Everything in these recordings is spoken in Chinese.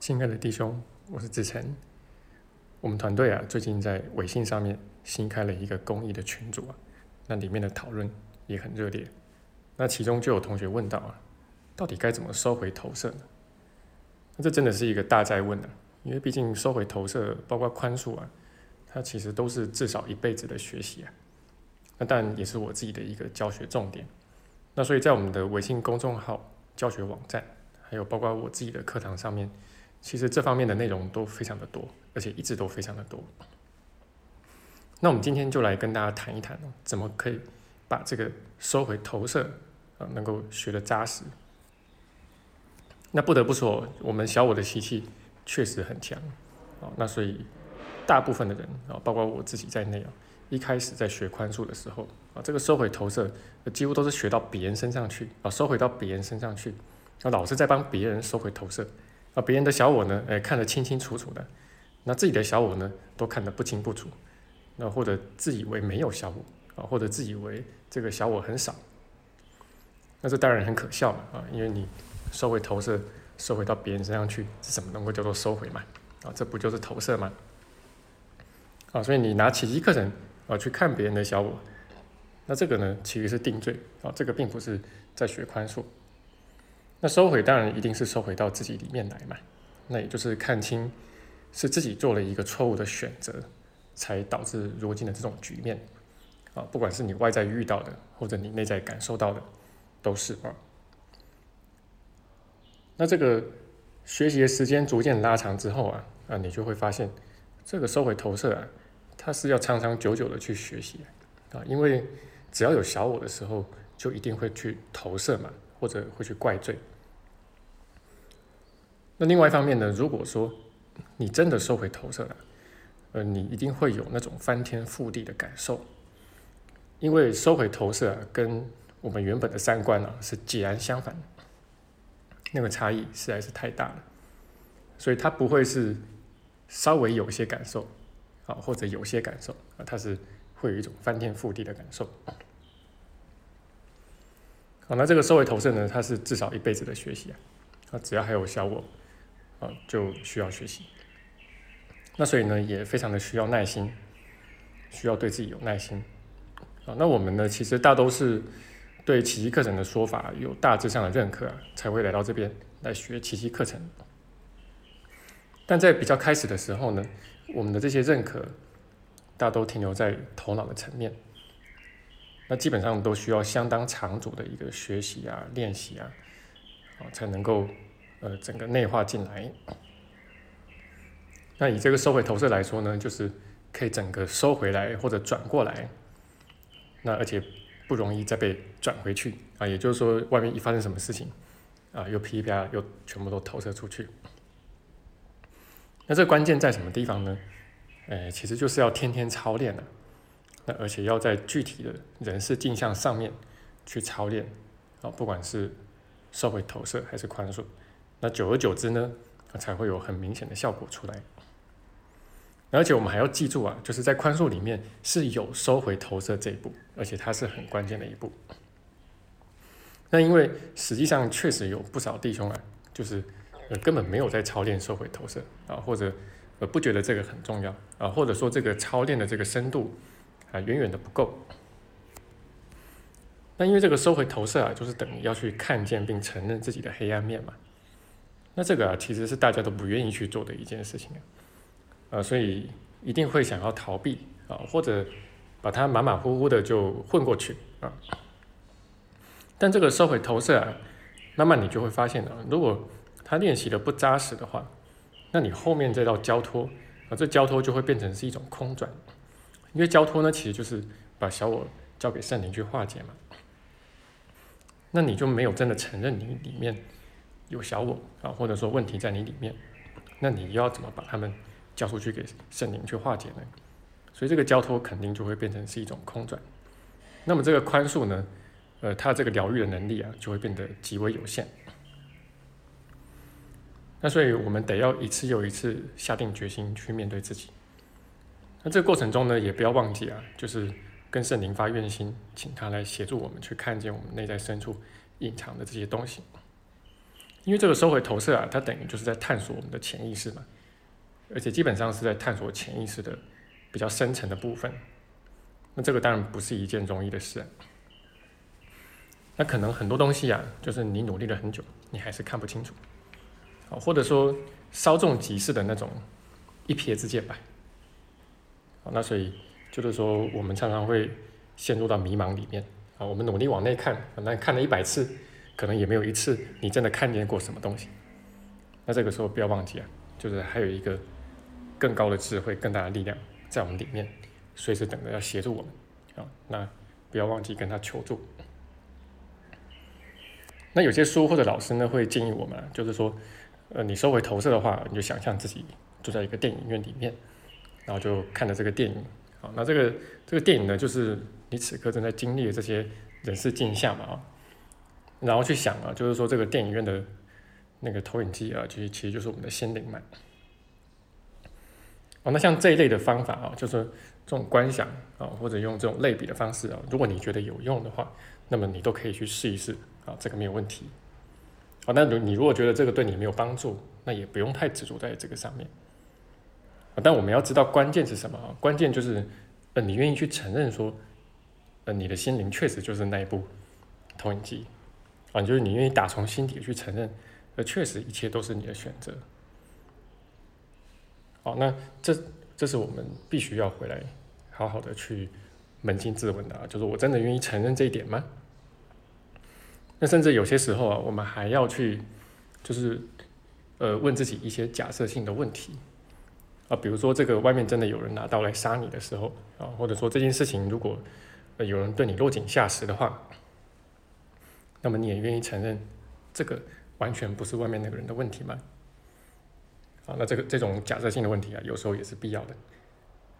亲爱的弟兄，我是志成。我们团队啊，最近在微信上面新开了一个公益的群组啊，那里面的讨论也很热烈。那其中就有同学问到啊，到底该怎么收回投射呢？那这真的是一个大在问啊，因为毕竟收回投射，包括宽恕啊，它其实都是至少一辈子的学习啊。那当然也是我自己的一个教学重点。那所以在我们的微信公众号、教学网站，还有包括我自己的课堂上面。其实这方面的内容都非常的多，而且一直都非常的多。那我们今天就来跟大家谈一谈，怎么可以把这个收回投射啊，能够学的扎实。那不得不说，我们小我的习气确实很强啊。那所以大部分的人啊，包括我自己在内啊，一开始在学宽恕的时候啊，这个收回投射几乎都是学到别人身上去啊，收回到别人身上去，啊，老是在帮别人收回投射。啊，别人的小我呢，哎，看得清清楚楚的，那自己的小我呢，都看得不清不楚，那或者自以为没有小我啊，或者自以为这个小我很少，那这当然很可笑嘛啊，因为你收回投射，收回到别人身上去，是什么能够叫做收回嘛？啊，这不就是投射吗？啊，所以你拿奇迹课程啊去看别人的小我，那这个呢，其实是定罪啊，这个并不是在学宽恕。那收回当然一定是收回到自己里面来嘛，那也就是看清是自己做了一个错误的选择，才导致如今的这种局面啊，不管是你外在遇到的，或者你内在感受到的，都是啊。那这个学习的时间逐渐拉长之后啊，啊，你就会发现这个收回投射啊，它是要长长久久的去学习啊，因为只要有小我的时候，就一定会去投射嘛。或者会去怪罪。那另外一方面呢？如果说你真的收回投射了，呃，你一定会有那种翻天覆地的感受，因为收回投射跟我们原本的三观啊是截然相反，那个差异实在是太大了，所以它不会是稍微有些感受啊，或者有些感受啊，它是会有一种翻天覆地的感受。啊，那这个收回投射呢？它是至少一辈子的学习啊！啊，只要还有小我，啊，就需要学习。那所以呢，也非常的需要耐心，需要对自己有耐心。啊，那我们呢，其实大都是对奇迹课程的说法有大致上的认可，才会来到这边来学奇迹课程。但在比较开始的时候呢，我们的这些认可，大都停留在头脑的层面。那基本上都需要相当长足的一个学习啊、练习啊，啊才能够呃整个内化进来。那以这个收回投射来说呢，就是可以整个收回来或者转过来，那而且不容易再被转回去啊。也就是说，外面一发生什么事情啊，又噼啪又全部都投射出去。那这关键在什么地方呢？哎，其实就是要天天操练了。那而且要在具体的人事镜像上面去操练，啊，不管是收回投射还是宽恕，那久而久之呢，才会有很明显的效果出来。而且我们还要记住啊，就是在宽恕里面是有收回投射这一步，而且它是很关键的一步。那因为实际上确实有不少弟兄啊，就是呃根本没有在操练收回投射啊，或者呃不觉得这个很重要啊，或者说这个操练的这个深度。啊，远远的不够。那因为这个收回投射啊，就是等于要去看见并承认自己的黑暗面嘛。那这个啊，其实是大家都不愿意去做的一件事情啊。呃，所以一定会想要逃避啊，或者把它马马虎虎的就混过去啊。但这个收回投射啊，慢慢你就会发现啊，如果他练习的不扎实的话，那你后面这道交托啊，这交托就会变成是一种空转。因为交托呢，其实就是把小我交给圣灵去化解嘛。那你就没有真的承认你里面有小我啊，或者说问题在你里面，那你要怎么把他们交出去给圣灵去化解呢？所以这个交托肯定就会变成是一种空转。那么这个宽恕呢，呃，它这个疗愈的能力啊，就会变得极为有限。那所以我们得要一次又一次下定决心去面对自己。那这个过程中呢，也不要忘记啊，就是跟圣灵发愿心，请他来协助我们去看见我们内在深处隐藏的这些东西。因为这个收回投射啊，它等于就是在探索我们的潜意识嘛，而且基本上是在探索潜意识的比较深层的部分。那这个当然不是一件容易的事。那可能很多东西啊，就是你努力了很久，你还是看不清楚，啊，或者说稍纵即逝的那种一瞥之间吧。那所以就是说，我们常常会陷入到迷茫里面啊。我们努力往内看，那看了一百次。可能也没有一次你真的看见过什么东西，那这个时候不要忘记啊，就是还有一个更高的智慧、更大的力量在我们里面，随时等着要协助我们啊。那不要忘记跟他求助。那有些书或者老师呢会建议我们，就是说，呃，你收回投射的话，你就想象自己坐在一个电影院里面，然后就看了这个电影。好，那这个这个电影呢，就是你此刻正在经历的这些人事镜像嘛啊。然后去想啊，就是说这个电影院的那个投影机啊，其实其实就是我们的心灵嘛。哦，那像这一类的方法啊，就是这种观想啊，或者用这种类比的方式啊，如果你觉得有用的话，那么你都可以去试一试啊，这个没有问题。哦，那你如果觉得这个对你没有帮助，那也不用太执着在这个上面。但我们要知道关键是什么啊？关键就是呃，你愿意去承认说，呃，你的心灵确实就是那一部投影机。啊，就是你愿意打从心底去承认，呃，确实一切都是你的选择。好，那这这是我们必须要回来好好的去扪心自问的啊，就是我真的愿意承认这一点吗？那甚至有些时候啊，我们还要去，就是呃，问自己一些假设性的问题啊，比如说这个外面真的有人拿刀来杀你的时候啊，或者说这件事情如果有人对你落井下石的话。那么你也愿意承认，这个完全不是外面那个人的问题吗？啊，那这个这种假设性的问题啊，有时候也是必要的，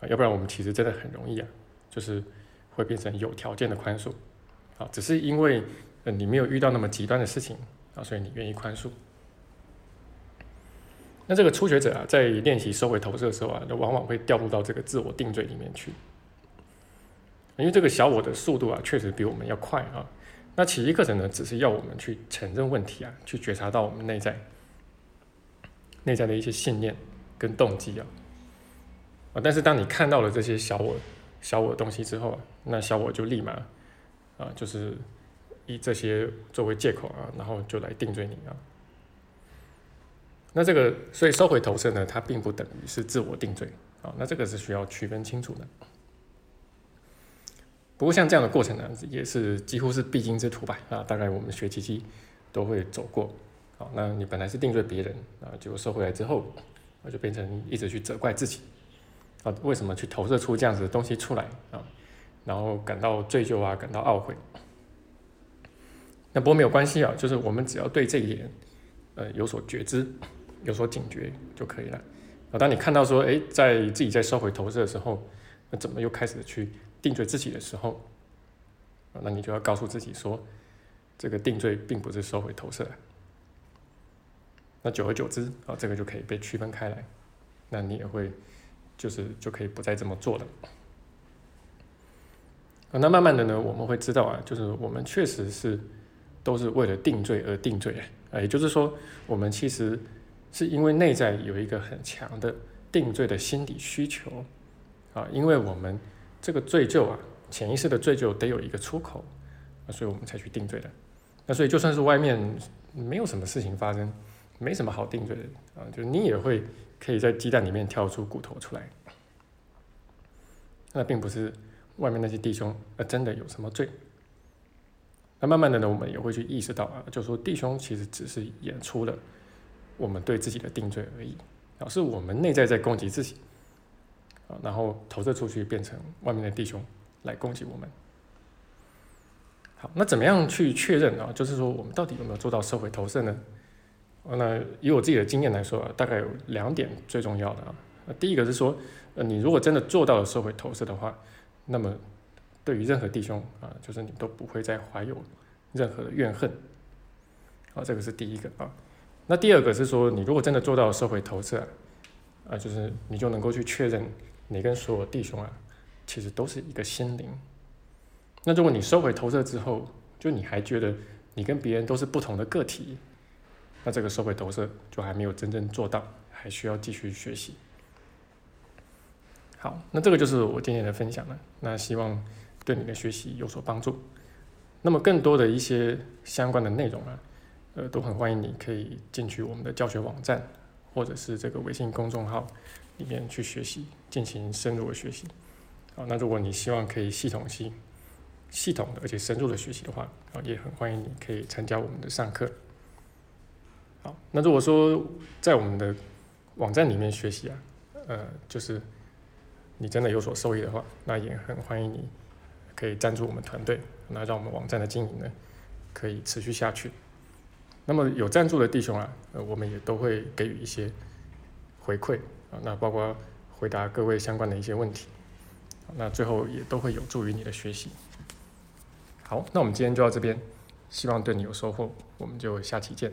啊，要不然我们其实真的很容易啊，就是会变成有条件的宽恕，啊，只是因为呃你没有遇到那么极端的事情啊，所以你愿意宽恕。那这个初学者啊，在练习收回投射的时候啊，那往往会掉入到这个自我定罪里面去，因为这个小我的速度啊，确实比我们要快啊。那奇迹课程呢，只是要我们去承认问题啊，去觉察到我们内在内在的一些信念跟动机啊啊！但是当你看到了这些小我小我的东西之后啊，那小我就立马啊，就是以这些作为借口啊，然后就来定罪你啊。那这个所以收回投射呢，它并不等于是自我定罪啊，那这个是需要区分清楚的。不过像这样的过程呢，也是几乎是必经之途吧？啊，大概我们学奇迹都会走过。好，那你本来是定罪别人啊，结果收回来之后，那就变成一直去责怪自己啊，为什么去投射出这样子的东西出来啊？然后感到罪疚啊，感到懊悔。那不过没有关系啊，就是我们只要对这一点呃有所觉知、有所警觉就可以了。啊，当你看到说，哎，在自己在收回投射的时候，那怎么又开始去？定罪自己的时候，啊，那你就要告诉自己说，这个定罪并不是收回投射。那久而久之，啊，这个就可以被区分开来，那你也会，就是就可以不再这么做了。那慢慢的呢，我们会知道啊，就是我们确实是都是为了定罪而定罪啊，也就是说，我们其实是因为内在有一个很强的定罪的心理需求，啊，因为我们。这个罪疚啊，潜意识的罪疚得有一个出口啊，所以我们才去定罪的。那所以就算是外面没有什么事情发生，没什么好定罪的啊，就你也会可以在鸡蛋里面跳出骨头出来。那并不是外面那些弟兄啊真的有什么罪。那慢慢的呢，我们也会去意识到啊，就说弟兄其实只是演出了我们对自己的定罪而已啊，是我们内在在攻击自己。啊，然后投射出去，变成外面的弟兄来攻击我们。好，那怎么样去确认啊？就是说，我们到底有没有做到社会投射呢？那以我自己的经验来说啊，大概有两点最重要的啊。第一个是说，呃，你如果真的做到了社会投射的话，那么对于任何弟兄啊，就是你都不会再怀有任何的怨恨。啊，这个是第一个啊。那第二个是说，你如果真的做到收回投射啊，就是你就能够去确认。你跟所有弟兄啊，其实都是一个心灵。那如果你收回投射之后，就你还觉得你跟别人都是不同的个体，那这个收回投射就还没有真正做到，还需要继续学习。好，那这个就是我今天的分享了。那希望对你的学习有所帮助。那么更多的一些相关的内容啊，呃，都很欢迎你可以进去我们的教学网站，或者是这个微信公众号里面去学习，进行深入的学习。好，那如果你希望可以系统性、系统的而且深入的学习的话，啊，也很欢迎你可以参加我们的上课。好，那如果说在我们的网站里面学习啊，呃，就是你真的有所受益的话，那也很欢迎你可以赞助我们团队，那让我们网站的经营呢可以持续下去。那么有赞助的弟兄啊，呃，我们也都会给予一些回馈啊，那包括回答各位相关的一些问题，那最后也都会有助于你的学习。好，那我们今天就到这边，希望对你有收获，我们就下期见。